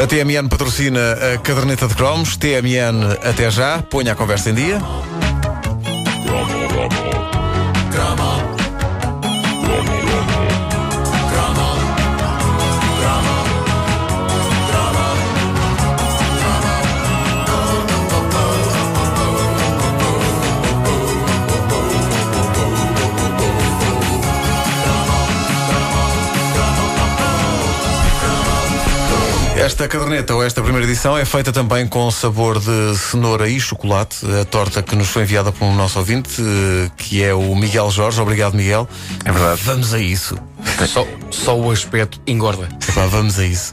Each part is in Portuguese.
A TMN patrocina a caderneta de cromos. TMN até já. Ponha a conversa em dia. Esta caderneta ou esta primeira edição é feita também com sabor de cenoura e chocolate, a torta que nos foi enviada por um nosso ouvinte, que é o Miguel Jorge. Obrigado, Miguel. É verdade. Vamos a isso. Só, só o aspecto engorda. Epá, vamos a isso.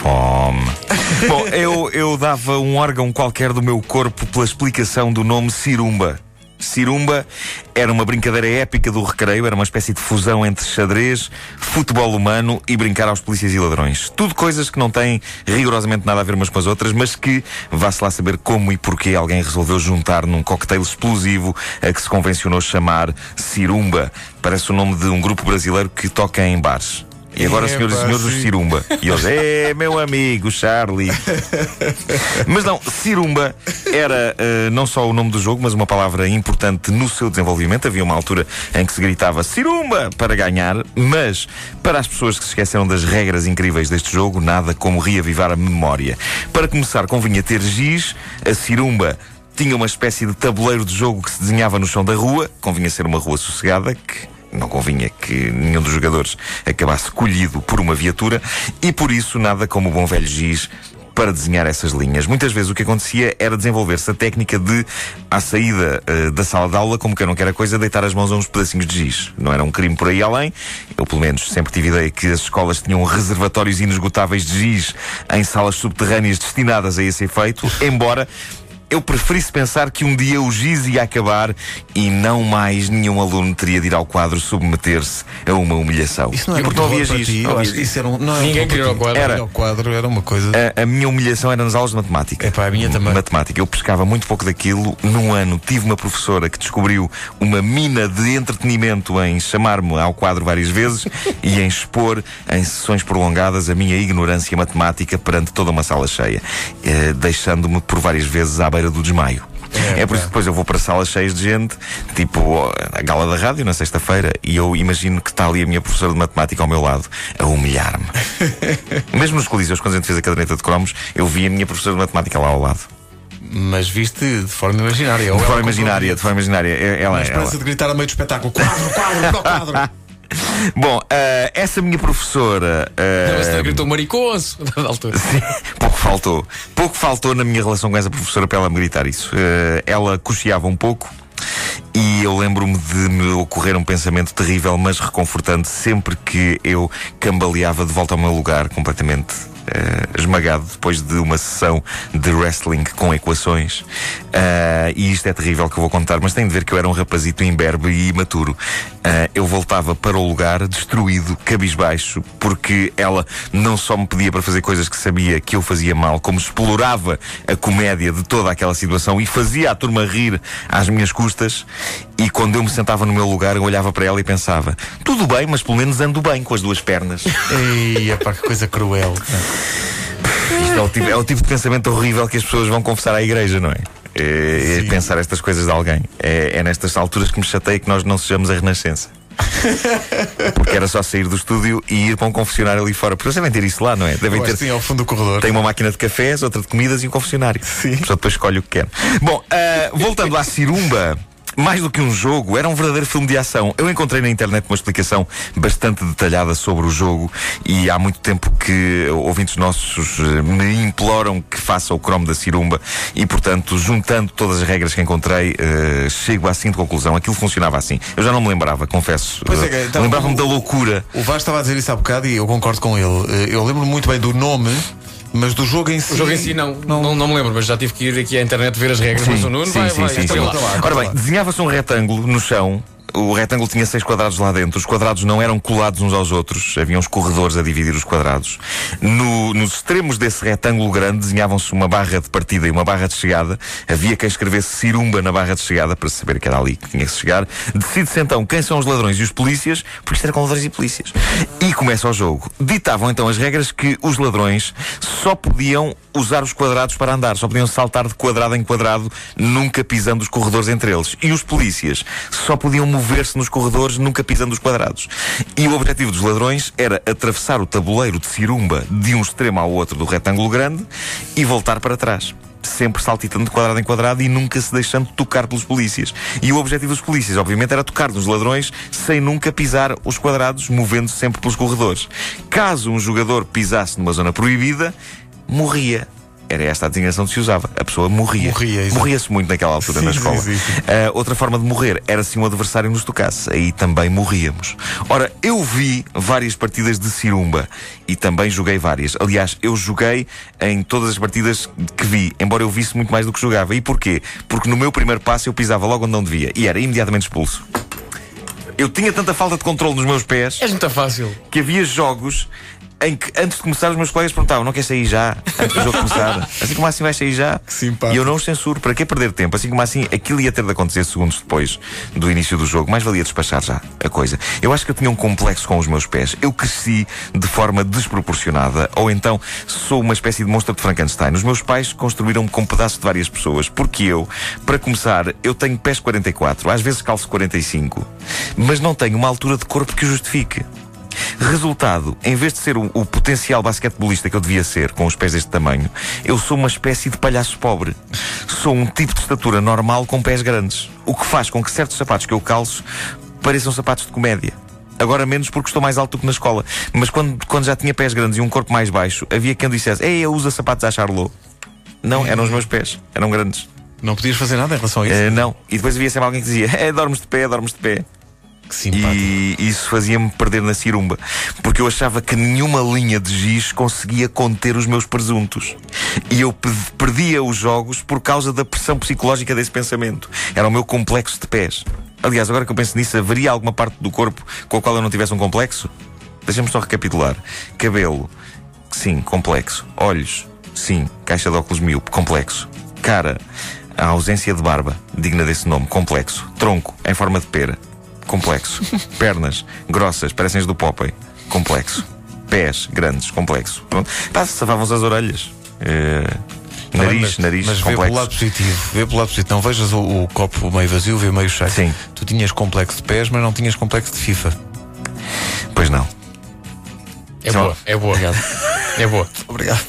Fome. Bom, eu, eu dava um órgão qualquer do meu corpo pela explicação do nome Cirumba. Cirumba era uma brincadeira épica do recreio, era uma espécie de fusão entre xadrez, futebol humano e brincar aos polícias e ladrões. Tudo coisas que não têm rigorosamente nada a ver umas com as outras, mas que vá-se lá saber como e porquê alguém resolveu juntar num cocktail explosivo a que se convencionou chamar Cirumba. Parece o nome de um grupo brasileiro que toca em bares. E agora, É, senhoras e senhores, sim. Cirumba. E eles, é meu amigo, Charlie. Mas não, Cirumba era eh, não só o nome do jogo, mas uma palavra importante no seu desenvolvimento. Havia uma altura em que se gritava Cirumba para ganhar, mas para as pessoas que se esqueceram das regras incríveis deste jogo, nada como reavivar a memória. Para começar, convinha ter giz, a Cirumba. Tinha uma espécie de tabuleiro de jogo que se desenhava no chão da rua, convinha ser uma rua sossegada, que não convinha que nenhum dos jogadores acabasse colhido por uma viatura, e por isso nada como o bom velho giz para desenhar essas linhas. Muitas vezes o que acontecia era desenvolver-se a técnica de, à saída eh, da sala de aula, como que eu não quero a coisa, deitar as mãos a uns pedacinhos de giz. Não era um crime por aí além. Eu, pelo menos, sempre tive ideia que as escolas tinham reservatórios inesgotáveis de giz em salas subterrâneas destinadas a esse efeito, embora eu preferisse pensar que um dia o giz ia acabar e não mais nenhum aluno teria de ir ao quadro submeter-se a uma humilhação. Isso não é e porque não havia para giz. ti. não havia isso era um, não é Ninguém um queria para o ti. quadro. Era. O quadro era uma coisa. A, a minha humilhação era nas aulas de matemática. Epá, a minha também. Matemática. Eu pescava muito pouco daquilo. Num ano tive uma professora que descobriu uma mina de entretenimento em chamar-me ao quadro várias vezes e em expor em sessões prolongadas a minha ignorância matemática perante toda uma sala cheia, eh, deixando-me por várias vezes à beira do desmaio. É, É, por isso que depois eu vou para salas cheias de gente, tipo a gala da rádio na sexta-feira, e eu imagino que está ali a minha professora de matemática ao meu lado, a humilhar-me. Mesmo nos coliseus, quando a gente fez a caderneta de cromos, eu vi a minha professora de matemática lá ao lado. Mas viste de forma imaginária. De ela forma imaginária, de forma imaginária. É- Ela, A ela. esperança de gritar a meio do espetáculo: quadro, quadro, quadro. Bom, ah, essa minha professora. ah, Mas também gritou maricoso da altura. pouco faltou. Pouco faltou na minha relação com essa professora para ela me gritar isso. Ah, ela cocheava um pouco. E eu lembro-me de me ocorrer um pensamento terrível, mas reconfortante, sempre que eu cambaleava de volta ao meu lugar, completamente eh, esmagado, depois de uma sessão de wrestling com equações. Ah, e isto é terrível que eu vou contar, mas tem de ver que eu era um rapazito imberbe e imaturo. Ah, eu voltava para o lugar destruído, cabisbaixo, porque ela não só me pedia para fazer coisas que sabia que eu fazia mal, como explorava a comédia de toda aquela situação e fazia a turma rir às minhas custas. E quando eu me sentava no meu lugar, eu olhava para ela e pensava: tudo bem, mas pelo menos ando bem com as duas pernas. Ei, epá, que coisa cruel. Isto é o, tipo, é o tipo de pensamento horrível que as pessoas vão confessar à igreja, não é? É, é pensar estas coisas de alguém. É, é nestas alturas que me chateia que nós não sejamos a Renascença. Porque era só sair do estúdio e ir para um confessionário ali fora. Porque eles devem ter isso lá, não é? Devem ter. sim, ao fundo do corredor. Tem uma máquina de cafés, outra de comidas e um confessionário. Sim. A pessoa depois escolhe o que quer. Bom, ah, voltando à Cirumba. Mais do que um jogo, era um verdadeiro filme de ação. Eu encontrei na internet uma explicação bastante detalhada sobre o jogo e há muito tempo que ouvintes nossos eh, me imploram que faça o cromo da Cirumba e, portanto, juntando todas as regras que encontrei, eh, chego à seguinte conclusão. Aquilo funcionava assim. Eu já não me lembrava, confesso. Pois é, que, então, Lembrava-me da loucura. O Vasco estava a dizer isso há bocado e eu concordo com ele. Eh, Eu lembro muito bem do nome, mas do jogo em si. O jogo em si não, não, não me lembro, mas já tive que ir aqui à internet ver as regras. mas o Nuno sim, vai, sim, vai, sim, vai sim. Ora bem, desenhava-se um retângulo no chão. O retângulo tinha seis quadrados lá dentro. Os quadrados não eram colados uns aos outros. Havia uns corredores a dividir os quadrados. No, nos extremos desse retângulo grande desenhavam-se uma barra de partida e uma barra de chegada. Havia quem escrevesse cirumba na barra de chegada para saber que era ali que tinha que chegar. Decide-se então quem são os ladrões e os polícias, porque isto era com ladrões e polícias. E começa o jogo. Ditavam então as regras que os ladrões só podiam usar os quadrados para andar, só podiam saltar de quadrado em quadrado, nunca pisando os corredores entre eles. E os polícias só podiam mover-se nos corredores, nunca pisando os quadrados. E o objetivo dos ladrões era atravessar o tabuleiro de cirumba de um extremo ao outro do retângulo grande e voltar para trás sempre saltitando de quadrado em quadrado e nunca se deixando tocar pelos polícias. E o objetivo dos polícias, obviamente, era tocar nos ladrões sem nunca pisar os quadrados, movendo-se sempre pelos corredores. Caso um jogador pisasse numa zona proibida, morria. Era esta a designação que se usava. A pessoa morria. Morria. Morria-se muito naquela altura Sim, na escola. sim, sim. Uh, outra forma de morrer era se um adversário nos tocasse. Aí também morríamos. Ora, eu vi várias partidas de Cirumba e também joguei várias. Aliás, eu joguei em todas as partidas que vi, embora eu visse muito mais do que jogava. E porquê? Porque no meu primeiro passo eu pisava logo onde não devia e era imediatamente expulso. Eu tinha tanta falta de controle nos meus pés És muito fácil. que havia jogos em que antes de começar os meus colegas perguntavam: não quer sair já? Antes do jogo começar? Assim como assim vai sair já? Simpático. E eu não os censuro. Para que perder tempo? Assim como assim, aquilo ia ter de acontecer segundos depois do início do jogo. Mais valia despachar já a coisa. Eu acho que eu tinha um complexo com os meus pés. Eu cresci de forma desproporcionada. Ou então sou uma espécie de monstro de Frankenstein. Os meus pais construíram-me com pedaços de várias pessoas. Porque eu, para começar, eu tenho pés 44. Às vezes calço 45. Mas não tenho uma altura de corpo que o justifique. Resultado, em vez de ser o, o potencial basquetebolista que eu devia ser, com os pés deste tamanho, eu sou uma espécie de palhaço pobre. Sou um tipo de estatura normal com pés grandes. O que faz com que certos sapatos que eu calço pareçam sapatos de comédia. Agora menos porque estou mais alto do que na escola. Mas quando, quando já tinha pés grandes e um corpo mais baixo, havia quem dissesse: Ei, eu uso sapatos à Charlot. Não, eram os meus pés. Eram grandes. Não podias fazer nada em relação a isso? Eh, não. E depois havia sempre alguém que dizia: É, dormes de pé, dormes de pé. Que simpático. E isso fazia-me perder na cirumba, porque eu achava que nenhuma linha de giz conseguia conter os meus presuntos. E eu pe- perdia os jogos por causa da pressão psicológica desse pensamento. Era o meu complexo de pés. Aliás, agora que eu penso nisso, haveria alguma parte do corpo com a qual eu não tivesse um complexo? Deixa-me só recapitular. Cabelo, sim, complexo. Olhos, sim, caixa de óculos míope, complexo. Cara, a ausência de barba, digna desse nome, complexo. Tronco, em forma de pera, complexo. Pernas, grossas, parecem as do Popeye, complexo. Pés, grandes, complexo. Pronto. Pá, safavam-se as orelhas. Eh, nariz, mas, nariz, mas vê pelo complexo. lado positivo, vê pelo lado positivo. Não vejas o, o copo meio vazio, vê meio cheio. Sim. Tu tinhas complexo de pés, mas não tinhas complexo de FIFA. Pois não. É Só- boa, é boa. É boa. Obrigado.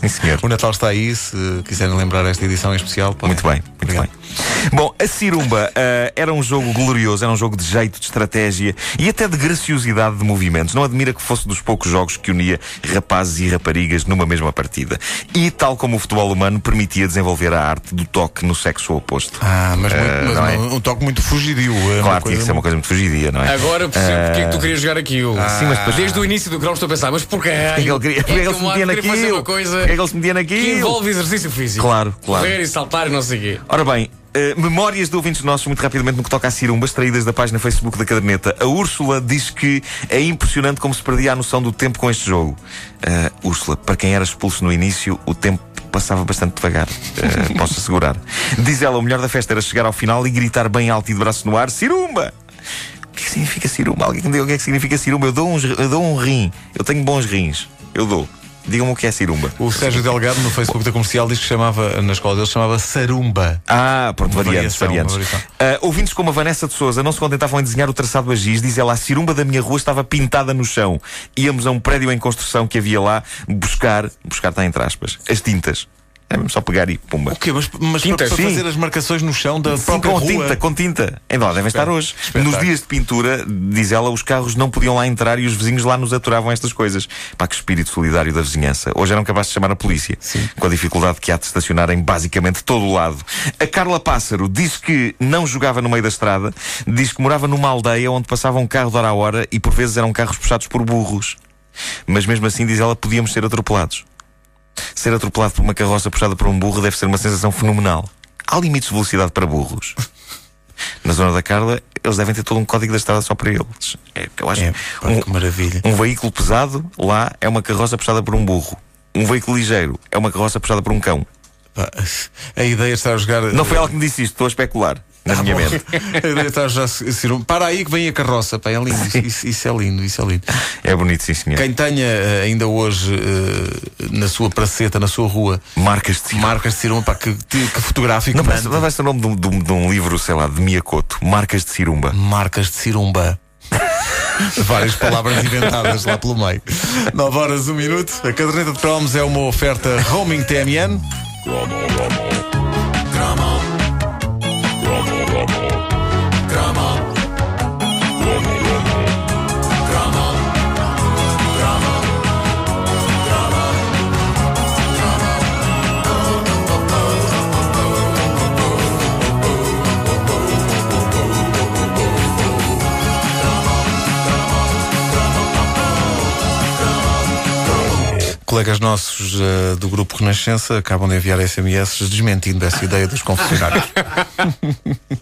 Sim, senhor. O Natal está aí, se quiserem lembrar esta edição em especial. podem. Muito bem, muito Obrigado. bem. Bom, a Cirumba ah, era um jogo glorioso, era um jogo de jeito, de estratégia e até de graciosidade de movimentos. Não admira que fosse dos poucos jogos que unia rapazes e raparigas numa mesma partida. E, tal como o futebol humano, permitia desenvolver a arte do toque no sexo oposto. Ah, mas, muito- mas não é? um, toque muito fugidio. é claro, tinha que ser uma coisa muito fugidia, não é? Agora percebo porque é que tu querias jogar aquilo. Sim, mas depois- Desde o início do cromo estou a pensar, mas porquê? Porquê é que ele, queria, porquê é que ele se metia naquilo? Uma coisa Porquê é que ele se metia que naquilo? envolve exercício físico. Claro, claro. Correr e saltar e não sei o quê. Ora bem, eh, memórias de ouvintes nossos, muito rapidamente, no que toca a Cirumba, extraídas da página Facebook da caderneta. A Úrsula diz que é impressionante como se perdia a noção do tempo com este jogo. Eh, Úrsula, para quem era expulso no início, o tempo passava bastante devagar, eh, posso assegurar. Diz ela, o melhor da festa era chegar ao final e gritar bem alto e de braço no ar: Cirumba! O que significa cirumba? Alguém que me diga o que é que significa cirumba? Eu dou, uns, eu dou um rim. Eu tenho bons rins. Eu dou. Digam-me o que é cirumba. O Sérgio Delgado no Facebook da comercial diz que chamava, na escola dele, chamava Sarumba. Ah, pronto, Uma variantes, variação, variantes. Ah, ouvintes como a Vanessa de Souza não se contentavam em desenhar o traçado a giz, diz ela, a cirumba da minha rua estava pintada no chão. Íamos a um prédio em construção que havia lá buscar, buscar está entre aspas, as tintas. É mesmo só pegar e pumba. O quê? Mas, mas Tinta, para, para sim. fazer as marcações no chão da Sim, própria com rua. tinta, com tinta. Ainda lá devem estar hoje. espetáculo. Nos dias de pintura, diz ela, os carros não podiam lá entrar e os vizinhos lá nos aturavam estas coisas. Pá, que espírito solidário da vizinhança. Hoje eram capazes de chamar a polícia. Com a dificuldade que há de estacionar em basicamente todo o lado. A Carla Pássaro diz que não jogava no meio da estrada, diz que morava numa aldeia onde passava um carro de hora a hora e por vezes eram carros puxados por burros. Mas mesmo assim, diz ela, podíamos ser atropelados. Ser atropelado por uma carroça puxada por um burro deve ser uma sensação fenomenal. Há limites de velocidade para burros. Na zona da Carla, eles devem ter todo um código da estrada só para eles. É eu acho. É, um, que maravilha. um veículo pesado lá é uma carroça puxada por um burro. Um veículo ligeiro é uma carroça puxada por um cão. A ideia de estar a jogar. Não foi ela que me disse isto, estou a especular na Ah, minha bom. mente. Cirumbas. Para aí que vem a carroça, pá, é lindo. Isso, isso- é lindo, isso é lindo. É bonito, sim, senhor. Quem tenha eh, ainda hoje eh, na sua praceta, na sua rua, Marcas de Cirumba. marcas de Cirumba, pá, que, que, fotográfico. Não mande. vai, vai ser o nome de um, de um- de um livro, sei lá, de Miyakoto. Marcas de Cirumba. Marcas de Cirumba. Várias palavras inventadas lá pelo meio. 9 horas, 1 minuto. A caderneta de cromos é uma oferta roaming TMN. Colegas nossos eh, do grupo Renascença acabam de enviar SMS desmentindo essa ideia dos confessionários.